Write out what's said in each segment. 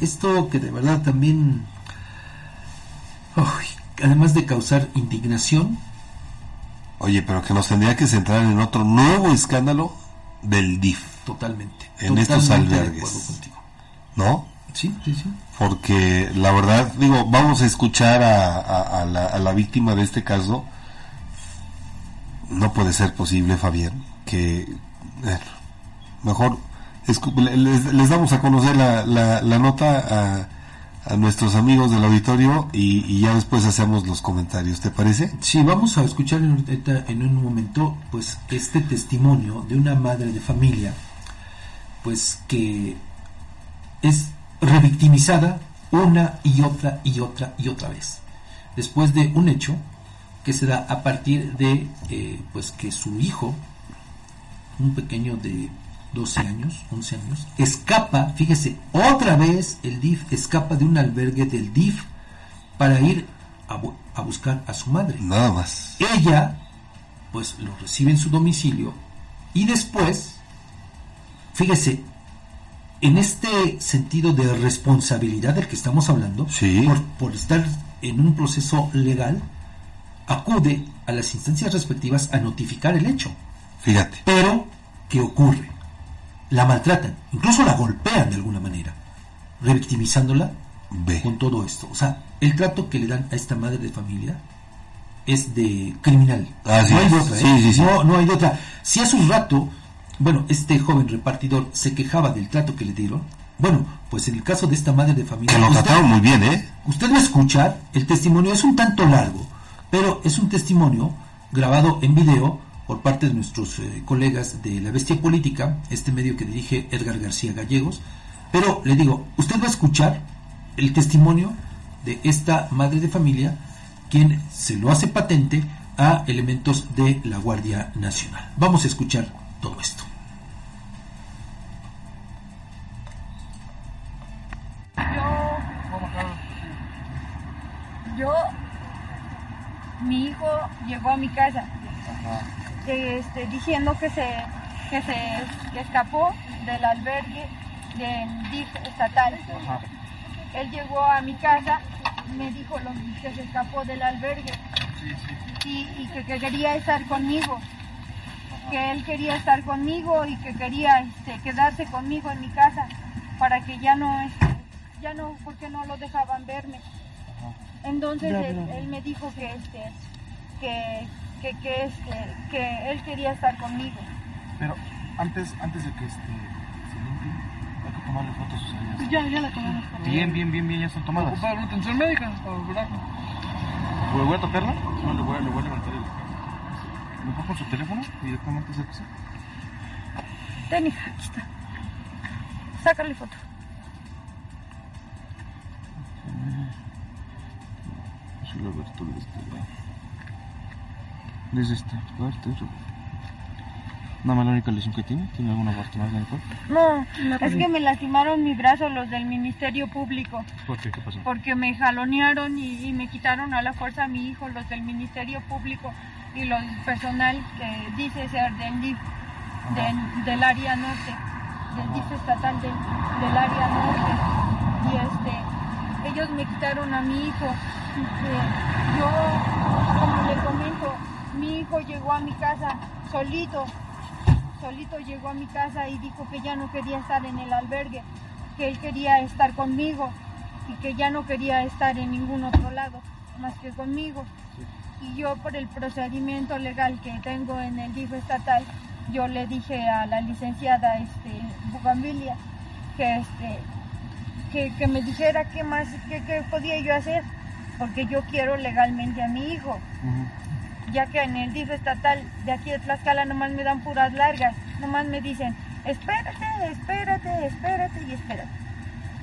Esto que de verdad también, además de causar indignación. Oye, pero que nos tendría que centrar en otro nuevo escándalo del DIF. Totalmente. En estos albergues. ¿No? Sí, sí, sí. Porque la verdad, digo, vamos a escuchar a, la, víctima de este caso. No puede ser posible, Fabián, que... Mejor les, damos a conocer la, nota a, nuestros amigos del auditorio y, ya después hacemos los comentarios, ¿te parece? Sí, vamos a escuchar en, en un momento pues este testimonio de una madre de familia pues que es revictimizada una y otra y otra y otra vez después de un hecho que se da a partir de eh, pues que su hijo un pequeño de 12 años, 11 años, escapa, fíjese, otra vez el DIF escapa de un albergue del DIF para ir a, buscar a su madre. Nada más. Ella, pues lo recibe en su domicilio y después, fíjese, en este sentido de responsabilidad del que estamos hablando, por, por estar en un proceso legal, acude a las instancias respectivas a notificar el hecho. Fíjate. Pero, ¿qué ocurre? La maltratan, incluso la golpean de alguna manera, revictimizándola con todo esto. O sea, el trato que le dan a esta madre de familia es de criminal. no hay de otra, ¿eh? no, no hay de otra. Si hace un rato, bueno, este joven repartidor se quejaba del trato que le dieron, bueno, pues en el caso de esta madre de familia... Que lo trataron muy bien, ¿eh? Usted va a escuchar, el testimonio es un tanto largo, pero es un testimonio grabado en video por parte de nuestros eh, colegas de La Bestia Política, este medio que dirige Edgar García Gallegos. Pero le digo, usted va a escuchar el testimonio de esta madre de familia, quien se lo hace patente a elementos de la Guardia Nacional. Vamos a escuchar todo esto. Yo, yo, mi hijo llegó a mi casa este, diciendo que se, que se escapó del albergue del DIF estatal. Él llegó a mi casa, me dijo lo, que se escapó del albergue Y, que, quería estar conmigo, que él quería estar conmigo y que quería este, quedarse conmigo en mi casa para que ya no, este, ya no, porque no lo dejaban verme. Entonces él, me dijo que, este, que que, que, este, que él quería estar conmigo. Pero antes, antes de que este, se limpie, hay que tomarle fotos a sus heridas. Ya, ya la tomamos. Bien, bien, bien, bien, ya están tomadas. Ocupar la atención médica para curarlo. ¿Voy a tocarla? No, le voy a, le voy a levantar el... ¿Me pongo su teléfono directamente se Ten, hija, aquí está. Sácale foto. Sí, lo ves tú, este, desde esta parte. Nada más la única lesión que tiene. ¿Tiene alguna parte más en el cuerpo? No, es que me lastimaron mi brazo los del Ministerio Público. ¿Por qué? ¿Qué pasó? Porque me jalonearon y, me quitaron a la fuerza a mi hijo los del Ministerio Público y los personal que dice ser del DIF, del área norte, del DIF estatal del, del área norte. Y este, ellos me quitaron a mi hijo. yo, como le comento, mi hijo llegó a mi casa solito, solito llegó a mi casa y dijo que ya no quería estar en el albergue, que él quería estar conmigo y que ya no quería estar en ningún otro lado más que conmigo. Y yo por el procedimiento legal que tengo en el DIF estatal, yo le dije a la licenciada este, Bugambilia que, este, que, me dijera qué más, qué, podía yo hacer, porque yo quiero legalmente a mi hijo ya que en el DIF estatal de aquí de Tlaxcala nomás me dan puras largas, nomás me dicen, espérate, espérate, espérate y espérate.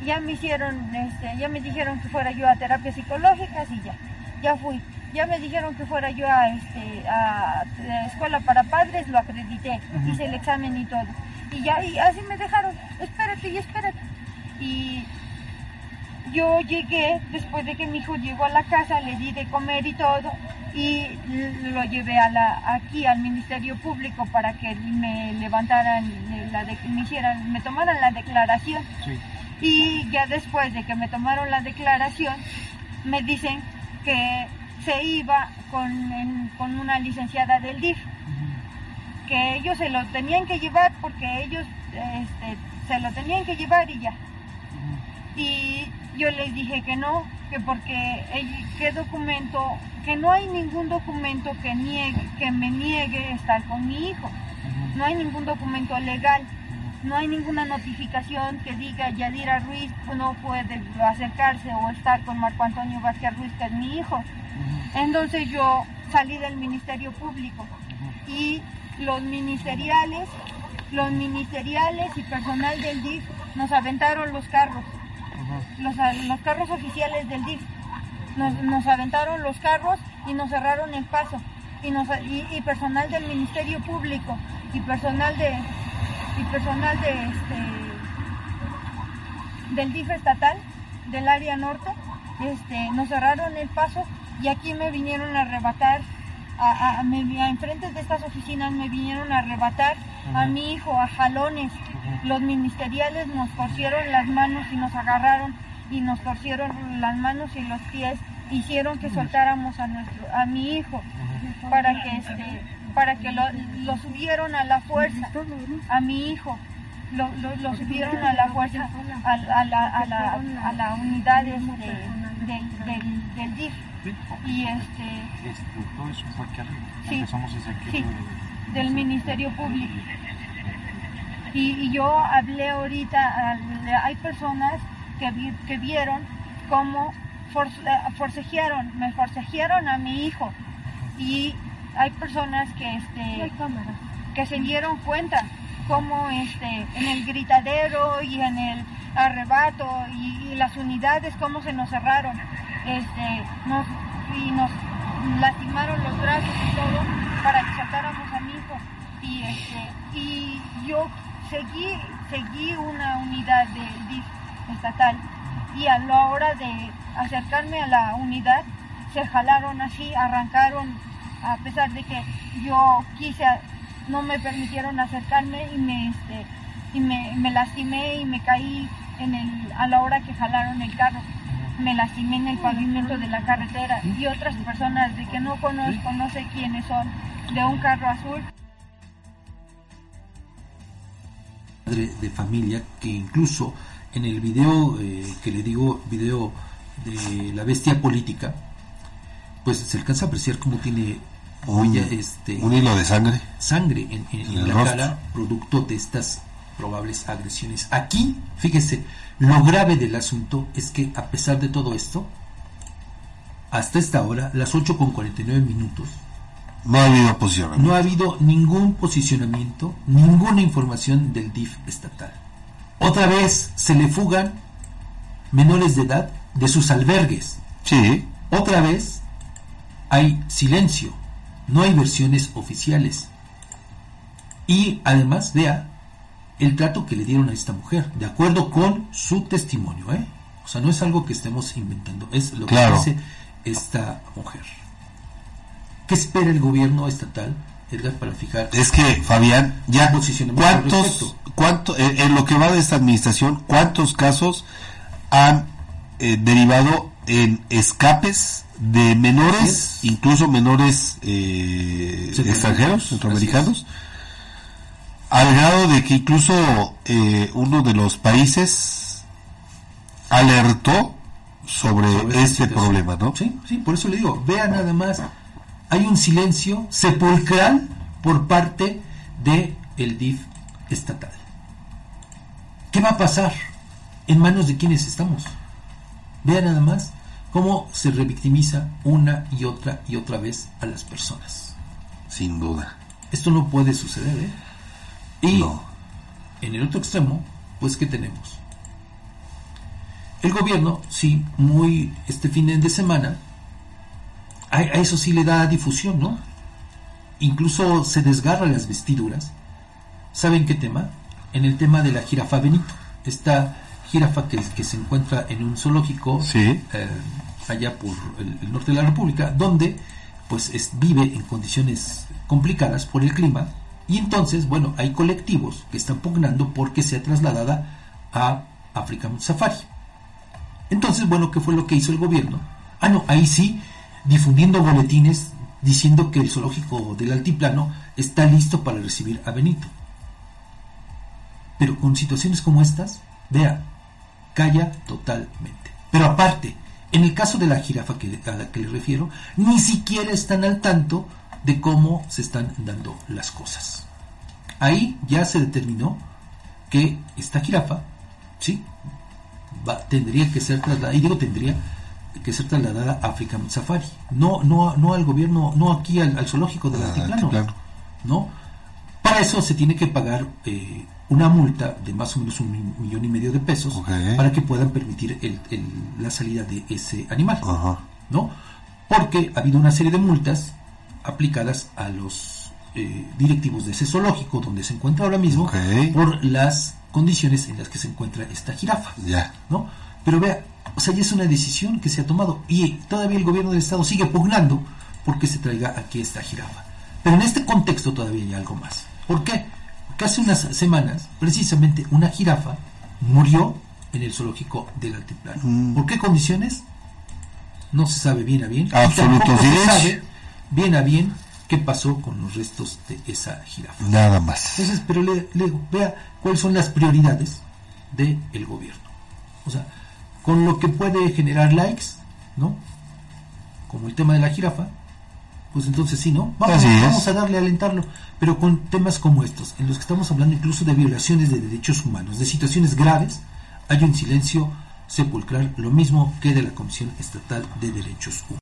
ya me hicieron, este, ya me dijeron que fuera yo a terapias psicológicas y ya, ya fui. Ya me dijeron que fuera yo a, este, a, escuela para padres, lo acredité, hice el examen y todo. Y ya, y así me dejaron, espérate y espérate. Y yo llegué, después de que mi hijo llegó a la casa, le di de comer y todo, y lo llevé a la, aquí al Ministerio Público para que me levantaran, la me hicieran, me tomaran la declaración. Y ya después de que me tomaron la declaración, me dicen que se iba con, en- con una licenciada del DIF, que ellos se lo tenían que llevar porque ellos este, se lo tenían que llevar y ya. Y yo les dije que no, que porque qué documento, que no hay ningún documento que niegue, que me niegue estar con mi hijo. No hay ningún documento legal, no hay ninguna notificación que diga Yadira Ruiz no puede acercarse o estar con Marco Antonio Vázquez Ruiz, que es mi hijo. Entonces yo salí del Ministerio Público y los ministeriales, los ministeriales y personal del DIF nos aventaron los carros, los, los carros oficiales del DIF. Nos, nos aventaron los carros y nos cerraron el paso. Y, nos, y, y personal del Ministerio Público y personal de y personal de este del DIF estatal del área norte este nos cerraron el paso y aquí me vinieron a arrebatar a, a, a- a enfrente de estas oficinas me vinieron a arrebatar a mi hijo a jalones los ministeriales nos torcieron las manos y nos agarraron y nos torcieron las manos y los pies. Hicieron que soltáramos a nuestro a mi hijo para que este para que lo, lo subieron a la fuerza. A mi hijo. Lo, lo, lo subieron a la fuerza a, a la, a, la, a la unidad este, del, del, del DIF y este Este, todo eso fue aquí arriba. Sí. Del Ministerio Público. Y, y yo hablé ahorita, hay personas que, vi- que vieron cómo eh, forcejearon, me forcejearon a mi hijo. Y hay personas que, este, que se dieron cuenta cómo este, en el gritadero y en el arrebato y, y las unidades, cómo se nos cerraron. Este, nos, y nos lastimaron los brazos y todo para que soltáramos a mi hijo. Y, este, y yo seguí, seguí una unidad del DIF estatal y a la hora de acercarme a la unidad se jalaron así, arrancaron, a pesar de que yo quise, no me permitieron acercarme y me, este, y me, me lastimé y me caí en el, a la hora que jalaron el carro. Me lastimé en el pavimento de la carretera y otras personas de que no conozco, no sé quiénes son, de un carro azul. Madre de familia que incluso en el video eh, que le digo video de la bestia política pues se alcanza a apreciar cómo tiene Un, este un hilo de sangre. sangre en, en- En en el la rostro. cara producto de estas probables agresiones aquí fíjese lo grave del asunto es que a pesar de todo esto hasta esta hora las 8 con 49 minutos No ha habido oposición. no ha habido ningún posicionamiento, ninguna información del DIF estatal. Otra vez se le fugan menores de edad de sus albergues. Sí, Otra vez hay silencio, no hay versiones oficiales. Y además, vea el trato que le dieron a esta mujer, de acuerdo con su testimonio. ¿eh? O sea, no es algo que estemos inventando, es lo Claro. que dice esta mujer. ¿Qué espera el gobierno estatal, Edgar, para fijar es que Fabián, ya cuántos, cuánto, en, en lo que va de esta administración, cuántos casos han eh, derivado en escapes de menores, incluso menores eh, extranjeros, centroamericanos, al grado de que incluso eh, uno de los países alertó sobre, sobre este problema, ¿no? Sí, sí, por eso le digo, vean nada más, hay un silencio sepulcral por parte de el DIF estatal. ¿Qué va a pasar? ¿En manos de quiénes estamos? Vean nada más cómo se revictimiza una y otra y otra vez a las personas. Sin duda. Esto no puede suceder, ¿eh? Y No. en el otro extremo, pues, ¿qué tenemos? El gobierno, sí, muy este fin de semana, a, eso sí le da difusión, ¿no? Incluso se desgarra las vestiduras. ¿Saben qué tema? En el tema de la jirafa Benito. Esta jirafa que, que se encuentra en un zoológico Sí. eh, allá por el, el norte de la República, donde pues es- vive en condiciones complicadas por el clima y entonces, bueno, hay colectivos que están pugnando porque sea trasladada a African Safari. Entonces, bueno, ¿qué fue lo que hizo el gobierno? Ah, no, ahí sí, difundiendo boletines diciendo que el zoológico del altiplano está listo para recibir a Benito. Pero con situaciones como estas, vea, calla totalmente. Pero aparte, en el caso de la jirafa que, a la que le refiero, ni siquiera están al tanto de cómo se están dando las cosas. Ahí ya se determinó que esta jirafa, ¿sí? Va, tendría que ser trasladada, y digo tendría que ser trasladada a African Safari, no, no, no al gobierno, no aquí al, al zoológico del Ah, altiplano, altiplano. ¿no? Para eso se tiene que pagar eh, una multa de más o menos un mi- millón y medio de pesos para que puedan permitir el- el- la salida de ese animal. ¿no? Porque ha habido una serie de multas aplicadas a los eh, directivos de ese zoológico donde se encuentra ahora mismo por las condiciones en las que se encuentra esta jirafa. ¿no? Pero vea, o sea, ya es una decisión que se ha tomado y todavía el gobierno del estado sigue pugnando porque se traiga aquí esta jirafa. Pero en este contexto todavía hay algo más. ¿Por qué? Porque hace unas semanas, precisamente, una jirafa murió en el zoológico del altiplano. Mm. ¿Por qué condiciones? No se sabe bien a bien. y Absoluto tampoco se sabe bien a bien qué pasó con los restos de esa jirafa. Nada más. Entonces, pero le, le- vea cuáles son las prioridades del gobierno. O sea, con lo que puede generar likes, ¿no? Como el tema de la jirafa, pues entonces sí, ¿no? Vamos, a darle a alentarlo, pero con temas como estos, en los que estamos hablando incluso de violaciones de derechos humanos, de situaciones graves, hay un silencio sepulcral, lo mismo que de la Comisión Estatal de Derechos Humanos.